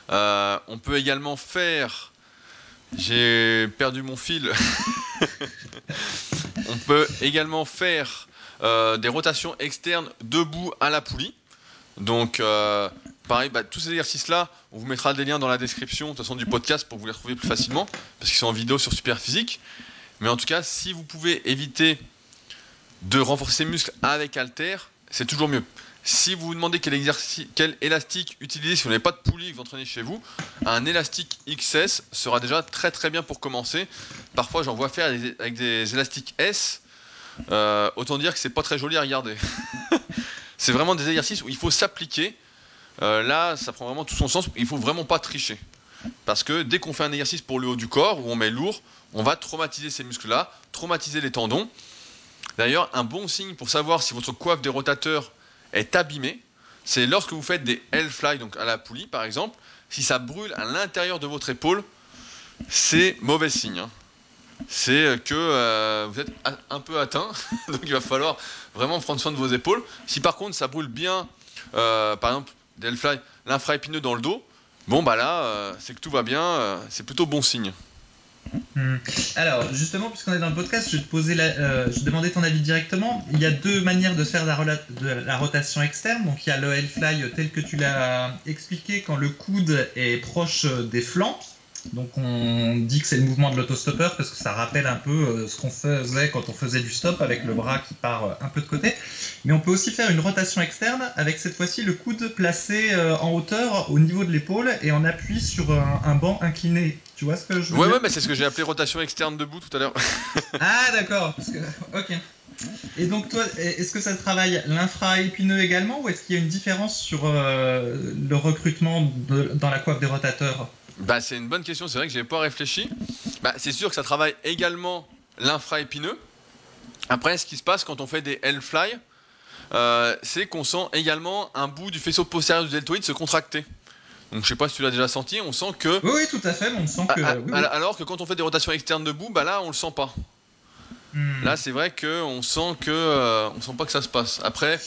Euh, on peut également faire. J'ai perdu mon fil. on peut également faire euh, des rotations externes debout à la poulie. Donc, euh, pareil, bah, tous ces exercices-là, on vous mettra des liens dans la description de toute façon, du podcast pour vous les retrouver plus facilement, parce qu'ils sont en vidéo sur Superphysique. Mais en tout cas, si vous pouvez éviter de renforcer les muscles avec halter, c'est toujours mieux. Si vous vous demandez quel, quel élastique utiliser si vous n'avez pas de poulie que vous entraînez chez vous, un élastique XS sera déjà très très bien pour commencer. Parfois, j'en vois faire avec des élastiques S euh, autant dire que c'est pas très joli à regarder. c'est vraiment des exercices où il faut s'appliquer. Euh, là, ça prend vraiment tout son sens. Il faut vraiment pas tricher. Parce que dès qu'on fait un exercice pour le haut du corps, où on met lourd, on va traumatiser ces muscles-là, traumatiser les tendons. D'ailleurs, un bon signe pour savoir si votre coiffe des rotateurs est abîmée, c'est lorsque vous faites des L-fly, donc à la poulie par exemple, si ça brûle à l'intérieur de votre épaule, c'est mauvais signe. Hein c'est que euh, vous êtes un peu atteint, donc il va falloir vraiment prendre soin de vos épaules. Si par contre ça brûle bien, euh, par exemple, l'infraépineux dans le dos, bon bah là, euh, c'est que tout va bien, c'est plutôt bon signe. Hmm. Alors, justement, puisqu'on est dans le podcast, je te la, je demandais ton avis directement. Il y a deux manières de faire la, la rotation externe. Donc, il y a le Hellfly tel que tu l'as expliqué, quand le coude est proche des flancs. Donc on dit que c'est le mouvement de l'autostoppeur parce que ça rappelle un peu euh, ce qu'on faisait quand on faisait du stop avec le bras qui part euh, un peu de côté. Mais on peut aussi faire une rotation externe avec cette fois-ci le coude placé euh, en hauteur au niveau de l'épaule et on appuie sur un, banc incliné. Tu vois ce que je veux ouais, dire Ouais, mais c'est ce que j'ai appelé rotation externe debout tout à l'heure. ah d'accord. Ok. Et donc toi, est-ce que ça travaille l'infra-épineux également ou est-ce qu'il y a une différence sur le recrutement dans la coiffe des rotateurs? Bah, c'est une bonne question, c'est vrai que j'ai pas réfléchi. Bah, c'est sûr que ça travaille également l'infra-épineux. Après, ce qui se passe quand on fait des L-fly, euh, c'est qu'on sent également un bout du faisceau postérieur du deltoïde se contracter. Donc je sais pas si tu l'as déjà senti, on sent que. Oui, oui, tout à fait, on sent que. Alors que quand on fait des rotations externes debout, bah là on le sent pas. Hmm. Là c'est vrai qu'on sent que euh, on sent pas que ça se passe. Après,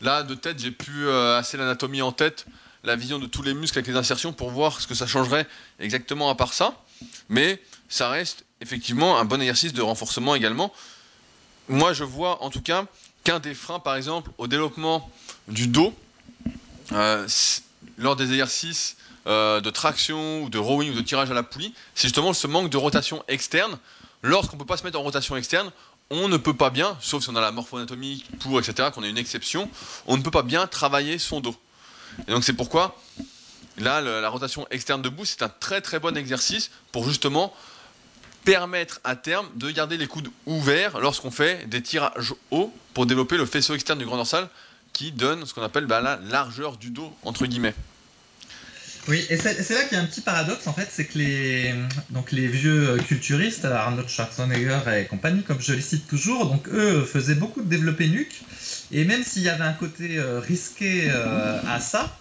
là de tête j'ai plus euh, assez l'anatomie en tête la vision de tous les muscles avec les insertions pour voir ce que ça changerait exactement à part ça. Mais ça reste effectivement un bon exercice de renforcement également. Moi, je vois en tout cas qu'un des freins, par exemple, au développement du dos, euh, lors des exercices euh, de traction ou de rowing ou de tirage à la poulie, c'est justement ce manque de rotation externe. Lorsqu'on ne peut pas se mettre en rotation externe, on ne peut pas bien, sauf si on a la morphoanatomie pour, etc., qu'on a une exception, on ne peut pas bien travailler son dos. Et donc c'est pourquoi, là, la rotation externe debout, c'est un très très bon exercice pour justement permettre à terme de garder les coudes ouverts lorsqu'on fait des tirages hauts pour développer le faisceau externe du grand dorsal qui donne ce qu'on appelle bah, la largeur du dos, entre guillemets. Oui, et c'est là qu'il y a un petit paradoxe en fait, c'est que les, donc les vieux culturistes, Arnold Schwarzenegger et compagnie, comme je les cite toujours, donc eux faisaient beaucoup de développé nuque, et même s'il y avait un côté euh, risqué euh, à ça,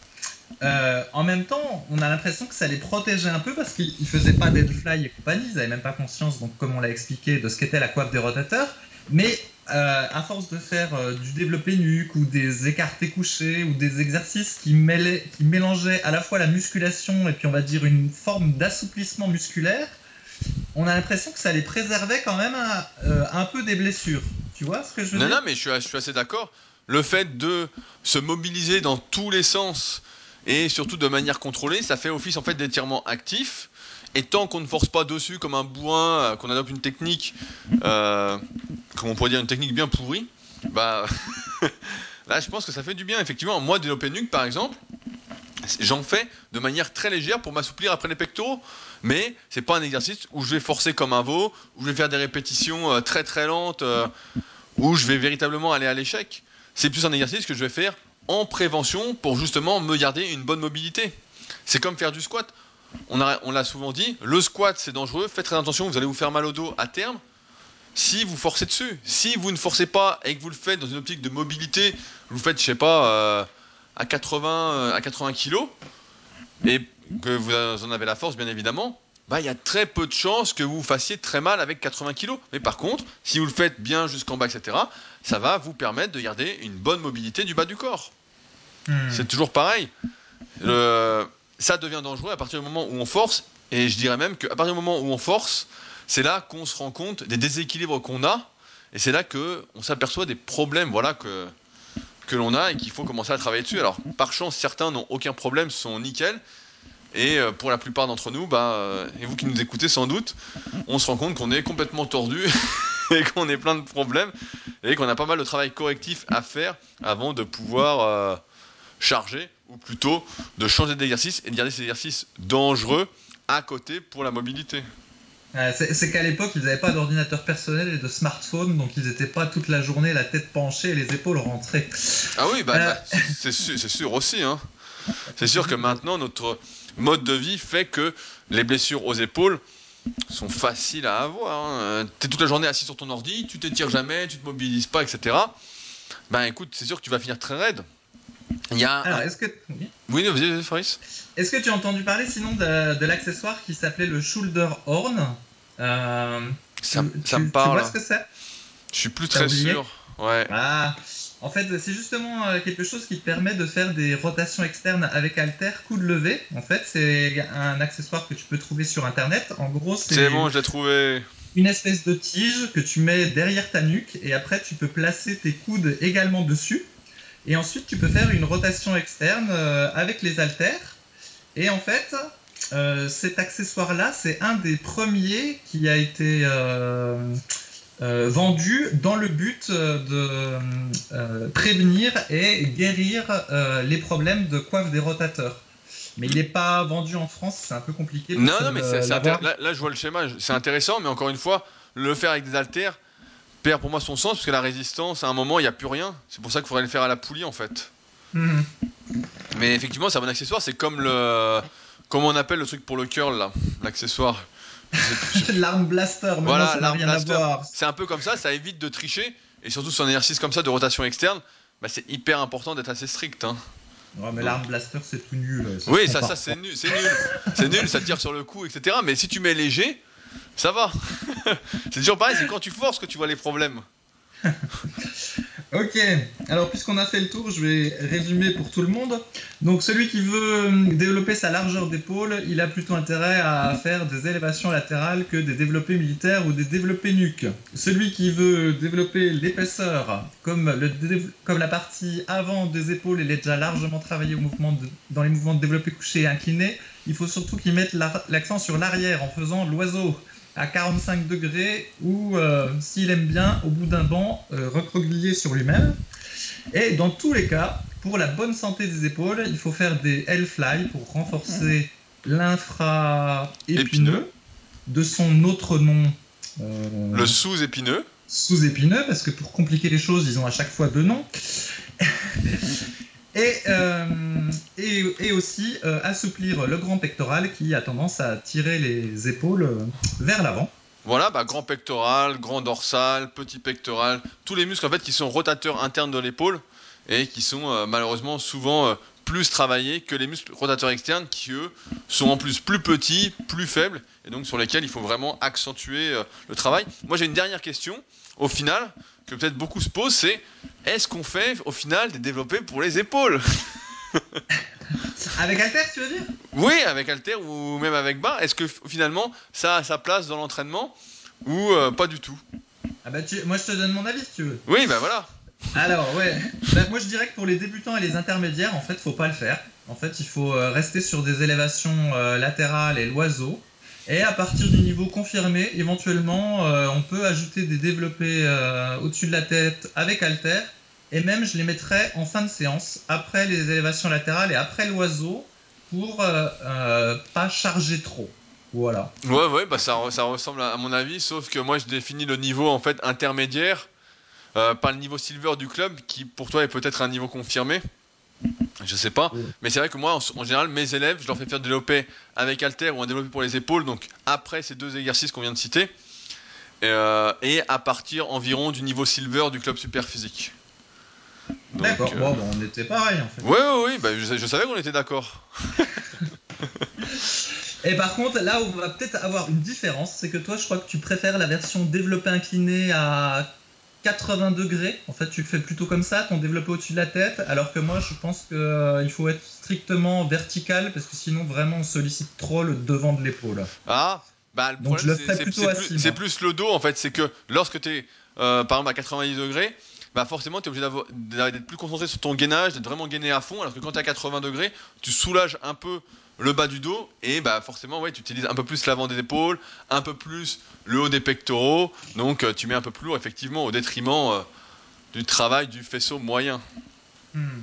euh, en même temps, on a l'impression que ça les protégeait un peu parce qu'ils ne faisaient pas fly et compagnie, ils n'avaient même pas conscience, donc comme on l'a expliqué, de ce qu'était la coiffe des rotateurs. Mais à force de faire du développé nuque ou des écartés couchés ou des exercices qui, qui mélangeaient à la fois la musculation et puis on va dire une forme d'assouplissement musculaire, on a l'impression que ça les préservait quand même un, peu des blessures. Tu vois ce que je veux dire Non, non, mais je suis, je suis assez d'accord. Le fait de se mobiliser dans tous les sens et surtout de manière contrôlée, ça fait office en fait d'étirement actif. Et tant qu'on ne force pas dessus comme un bourrin, euh, qu'on adopte une technique, euh, comment on pourrait dire, une technique bien pourrie, bah là je pense que ça fait du bien. Effectivement, moi développer nuque par exemple, j'en fais de manière très légère pour m'assouplir après les pectoraux. Mais c'est pas un exercice où je vais forcer comme un veau, où je vais faire des répétitions euh, très très lentes, où je vais véritablement aller à l'échec. C'est plus un exercice que je vais faire en prévention pour justement me garder une bonne mobilité. C'est comme faire du squat. On, l'a souvent dit, le squat c'est dangereux, faites très attention, vous allez vous faire mal au dos à terme si vous forcez dessus. Si vous ne forcez pas et que vous le faites dans une optique de mobilité, vous le faites, je sais pas, euh, à 80 euh, à 80 kg et que vous en avez la force bien évidemment, bah, il y a très peu de chances que vous fassiez très mal avec 80 kg. Mais par contre, si vous le faites bien jusqu'en bas, etc., ça va vous permettre de garder une bonne mobilité du bas du corps. Hmm. C'est toujours pareil. ça devient dangereux à partir du moment où on force, et je dirais même qu'à partir du moment où on force, c'est là qu'on se rend compte des déséquilibres qu'on a, et c'est là qu'on s'aperçoit des problèmes voilà, que, que l'on a et qu'il faut commencer à travailler dessus. Alors, par chance, certains n'ont aucun problème, sont nickel, et euh, pour la plupart d'entre nous, bah, euh, et vous qui nous écoutez sans doute, on se rend compte qu'on est complètement tordu et qu'on est plein de problèmes et qu'on a pas mal de travail correctif à faire avant de pouvoir euh, charger ou plutôt de changer d'exercice et de garder ces exercices dangereux à côté pour la mobilité. c'est qu'à l'époque, ils n'avaient pas d'ordinateur personnel et de smartphone, donc ils n'étaient pas toute la journée la tête penchée et les épaules rentrées. Ah oui, bah, bah c'est sûr, sûr, aussi. Hein. C'est sûr que maintenant, notre mode de vie fait que les blessures aux épaules, sont faciles à avoir. Hein. Tu es toute la journée assis sur ton ordi, tu t'étires jamais, tu te mobilises pas, etc. Ben écoute, c'est sûr que tu vas finir très raide. Il y a Alors, est-ce que. Oui, vas-y, Faris. Est-ce que tu as entendu parler sinon de, l'accessoire qui s'appelait le shoulder horn? Euh, ça, ça, me parle. Tu vois ce que c'est? Je suis plus très sûr. Ouais. Ah, en fait, c'est justement euh, quelque chose qui te permet de faire des rotations externes avec halter, coude levé. En fait, c'est un accessoire que tu peux trouver sur internet. En gros, c'est. C'est bon, je l'ai trouvé. Une espèce de tige que tu mets derrière ta nuque et après tu peux placer tes coudes également dessus. Et ensuite, tu peux faire une rotation externe euh, avec les haltères. Et en fait, euh, cet accessoire-là, c'est un des premiers qui a été euh, vendu dans le but euh, de euh, prévenir et guérir les problèmes de coiffe des rotateurs. Mais il n'est pas vendu en France, c'est un peu compliqué. Non, non, mais c'est, là, là, je vois le schéma, c'est intéressant, mais encore une fois, le faire avec des haltères perd pour moi son sens, parce que la résistance, à un moment, il n'y a plus rien. C'est pour ça qu'il faudrait le faire à la poulie, en fait. Mhm. Mais effectivement, c'est un bon accessoire, c'est comme le. Comment on appelle le truc pour le curl, là L'accessoire. l'arme blaster, mais voilà, l'arme blaster. C'est un peu comme ça, ça évite de tricher. Et surtout sur un exercice comme ça de rotation externe, bah, c'est hyper important d'être assez strict. Hein. Ouais, mais l'arme blaster, c'est tout nul. oui, ça, ça c'est nul. C'est nul. c'est nul, ça tire sur le coup, etc. Mais si tu mets léger, ça va. c'est toujours pareil, c'est quand tu forces que tu vois les problèmes. Ok, alors puisqu'on a fait le tour, je vais résumer pour tout le monde. Donc celui qui veut euh, développer sa largeur d'épaule, il a plutôt intérêt à faire des élévations latérales que des développés militaires ou des développés nuques. Celui qui veut développer l'épaisseur, comme, la partie avant des épaules, est déjà largement travaillée au mouvement dans les mouvements de développé couché et incliné, il faut surtout qu'il mette l'accent sur l'arrière en faisant l'oiseau à 45 degrés ou, euh, s'il aime bien, au bout d'un banc, euh, recroquevillé sur lui-même. Et dans tous les cas, pour la bonne santé des épaules, il faut faire des L-fly pour renforcer l'infra-épineux, Épineux. de son autre nom. euh, Le sous-épineux. sous-épineux, parce que pour compliquer les choses, ils ont à chaque fois deux noms. et, euh, et, et aussi euh, assouplir le grand pectoral qui a tendance à tirer les épaules euh, vers l'avant. Voilà, bah, grand pectoral, grand dorsal, petit pectoral, tous les muscles en fait qui sont rotateurs internes de l'épaule et qui sont malheureusement souvent plus travaillés que les muscles rotateurs externes qui eux sont en plus plus petits, plus faibles et donc sur lesquels il faut vraiment accentuer euh, le travail. Moi j'ai une dernière question au final que peut-être beaucoup se posent, c'est est-ce qu'on fait au final des développés pour les épaules? Avec Alter, tu veux dire? Oui, avec halter ou même avec barre, est-ce que finalement ça a sa place dans l'entraînement ou euh, pas du tout? Ah bah tu- Moi je te donne mon avis si tu veux. Oui, bah voilà. Alors ouais, Bah, moi je dirais que pour les débutants et les intermédiaires, en fait, faut pas le faire. En fait, il faut euh, rester sur des élévations euh, latérales et l'oiseau. Et à partir du niveau confirmé, éventuellement, euh, on peut ajouter des développés au-dessus de la tête avec halter. Et même, je les mettrais en fin de séance, après les élévations latérales et après l'oiseau, pour pas charger trop. Voilà. Ouais, ouais, bah ça ressemble à, à mon avis, sauf que moi je définis le niveau en fait intermédiaire, euh, pas le niveau silver du club, qui pour toi est peut-être un niveau confirmé. Je sais pas, mais c'est vrai que moi en, en général mes élèves, je leur fais faire développer avec halter ou un développé pour les épaules, donc après ces deux exercices qu'on vient de citer, et, euh, et à partir environ du niveau silver du club super physique. D'accord. euh, Bon, bah, on était pareil en fait. Ouais, ouais, bah, je, je savais qu'on était d'accord. Et par contre, là où on va peut-être avoir une différence, c'est que toi, je crois que tu préfères la version développé incliné à 80 degrés. En fait, tu le fais plutôt comme ça, ton développé au-dessus de la tête, alors que moi, je pense qu'il faut être strictement vertical, parce que sinon, vraiment, on sollicite trop le devant de l'épaule. Ah, bah le Donc, problème, je le c'est- plus, moi. c'est plus le dos en fait, c'est que lorsque tu es par exemple à 90 degrés, bah forcément tu es obligé d'être plus concentré sur ton gainage, d'être vraiment gainé à fond, alors que quand tu es à 80 degrés, tu soulages un peu le bas du dos et bah forcément ouais, tu utilises un peu plus l'avant des épaules, un peu plus le haut des pectoraux, donc euh, tu mets un peu plus lourd effectivement au détriment euh, du travail du faisceau moyen. Hmm.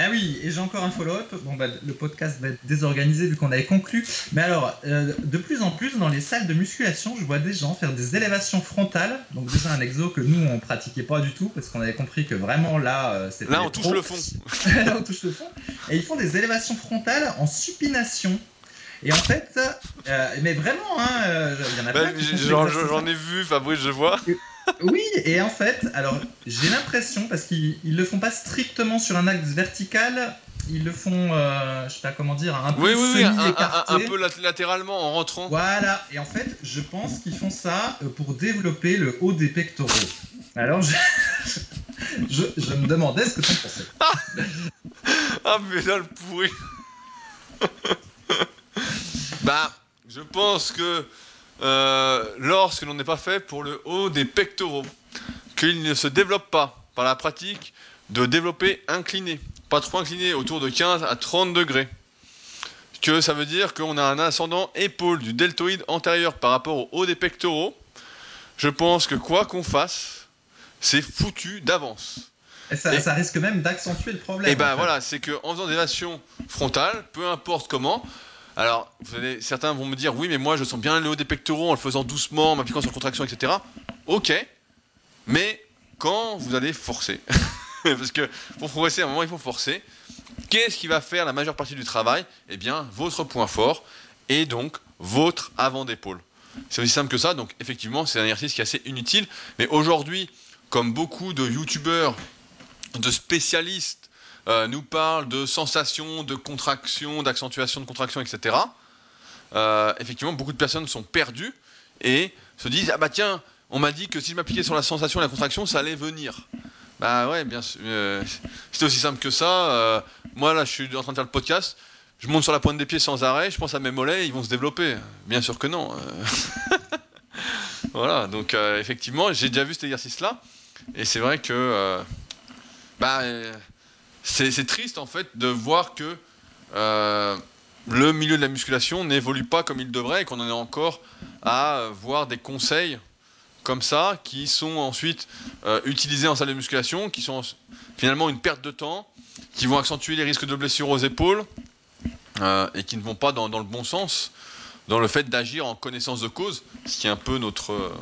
Ah oui, et j'ai encore un follow-up. Bon, bah, le podcast va être désorganisé vu qu'on avait conclu. Mais alors, euh, de plus en plus, dans les salles de musculation, je vois des gens faire des élévations frontales. Donc, déjà, un exo que nous, on pratiquait pas du tout parce qu'on avait compris que vraiment là, euh, c'était. Là on touche le fond. là, on touche le fond. Et ils font des élévations frontales en supination. Et en fait, euh, mais vraiment, hein, il y en a Bah, plein j'en ai vu Fabrice, je vois. Oui, et en fait, alors j'ai l'impression, parce qu'ils ils le font pas strictement sur un axe vertical, ils le font, euh, je sais pas comment dire, un peu Oui, oui, oui, un, peu lat- latéralement en rentrant. Voilà, et en fait, je pense qu'ils font ça euh, pour développer le haut des pectoraux. Alors, je, je, je me demandais ce que t'en pensais. Ah, mais là, le pourri. bah, je pense que lorsque l'on n'est pas fait pour le haut des pectoraux, qu'il ne se développe pas par la pratique de développer incliné, pas trop incliné, autour de 15 à 30 degrés, que ça veut dire qu'on a un ascendant épaule du deltoïde antérieur par rapport au haut des pectoraux, je pense que quoi qu'on fasse, c'est foutu d'avance. Et ça, Et- ça risque même d'accentuer le problème. Et ben en fait. voilà, c'est que en faisant des élévations frontales, peu importe comment. Alors, certains vont me dire, oui, mais moi je sens bien le haut des pectoraux en le faisant doucement, en m'appliquant sur contraction, etc. Ok, mais quand vous allez forcer, parce que pour progresser, à un moment il faut forcer. Qu'est-ce qui va faire la majeure partie du travail? Eh bien, votre point fort et donc votre avant d'épaule. C'est aussi simple que ça. Donc, effectivement, c'est un exercice qui est assez inutile. Mais aujourd'hui, comme beaucoup de youtubeurs de spécialistes euh, nous parlent de sensations, de contraction, d'accentuation de contraction, etc. euh, effectivement, beaucoup de personnes sont perdues et se disent Ah bah tiens, on m'a dit que si je m'appliquais sur la sensation et la contraction, ça allait venir. Bah ouais, bien sûr. euh, C'était aussi simple que ça. moi là, je suis en train de faire le podcast. Je monte sur la pointe des pieds sans arrêt, je pense à mes mollets, ils vont se développer. Bien sûr que non. voilà, donc effectivement, j'ai déjà vu cet exercice-là. Et c'est vrai que bah, c'est triste en fait de voir que euh, le milieu de la musculation n'évolue pas comme il devrait et qu'on en est encore à voir des conseils comme ça qui sont ensuite euh, utilisés en salle de musculation, qui sont finalement une perte de temps, qui vont accentuer les risques de blessures aux épaules euh, et qui ne vont pas dans, le bon sens, dans le fait d'agir en connaissance de cause, ce qui est un peu notre.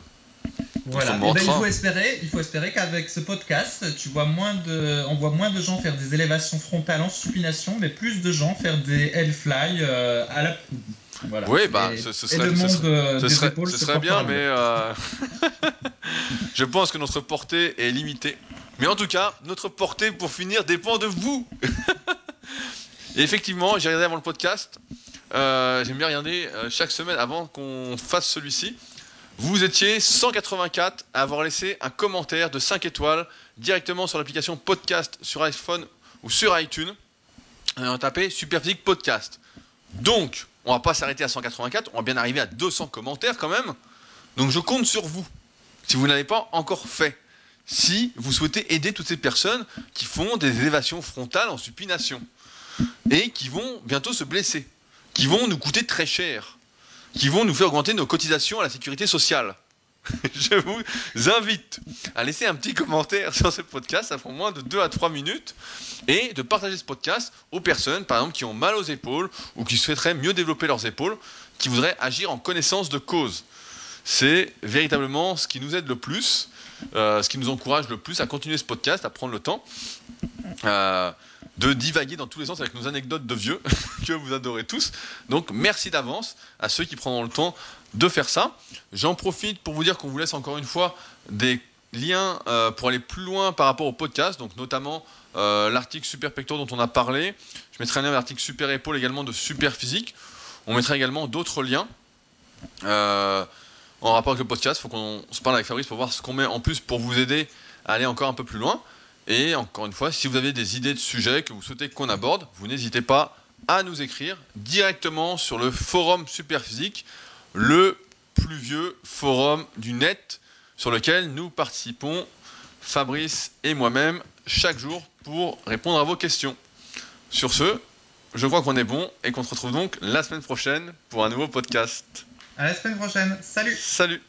Euh, voilà. Eh ben, il faut espérer, il faut espérer qu'avec ce podcast, tu vois moins de, on voit moins de gens faire des élévations frontales en supination, mais plus de gens faire des Hellfly à la voilà. Oui, bah, ce, serait, ce, serait, bien, mais je pense que notre portée est limitée. Mais en tout cas, notre portée, pour finir, dépend de vous. Et effectivement, j'ai regardé avant le podcast. Euh, J'aime bien regarder euh, chaque semaine avant qu'on fasse celui-ci. Vous étiez 184 à avoir laissé un commentaire de 5 étoiles directement sur l'application podcast sur iPhone ou sur iTunes. Et on a tapé Superphysique Podcast. Donc, on va pas s'arrêter à 184, on va bien arriver à 200 commentaires quand même. Donc je compte sur vous, si vous n'avez pas encore fait. Si vous souhaitez aider toutes ces personnes qui font des élévations frontales en supination et qui vont bientôt se blesser, qui vont nous coûter très cher, qui vont nous faire augmenter nos cotisations à la sécurité sociale. je vous invite à laisser un petit commentaire sur ce podcast, ça prend moins de 2 à 3 minutes, et de partager ce podcast aux personnes, par exemple, qui ont mal aux épaules ou qui souhaiteraient mieux développer leurs épaules, qui voudraient agir en connaissance de cause. C'est véritablement ce qui nous aide le plus, euh, ce qui nous encourage le plus à continuer ce podcast, à prendre le temps. Euh, de divaguer dans tous les sens avec nos anecdotes de vieux que vous adorez tous. Donc merci d'avance à ceux qui prendront le temps de faire ça. J'en profite pour vous dire qu'on vous laisse encore une fois des liens euh, pour aller plus loin par rapport au podcast, donc notamment euh, l'article Super Pector dont on a parlé. Je mettrai un lien vers l'article Super Épaule également de Super Physique. On mettra également d'autres liens. Euh, en rapport avec le podcast, il faut qu'on se parle avec Fabrice pour voir ce qu'on met en plus pour vous aider à aller encore un peu plus loin. Et encore une fois, si vous avez des idées de sujets que vous souhaitez qu'on aborde, vous n'hésitez pas à nous écrire directement sur le forum Superphysique, le plus vieux forum du net sur lequel nous participons, Fabrice et moi-même, chaque jour pour répondre à vos questions. Sur ce, je crois qu'on est bon et qu'on se retrouve donc la semaine prochaine pour un nouveau podcast. À la semaine prochaine. Salut. Salut.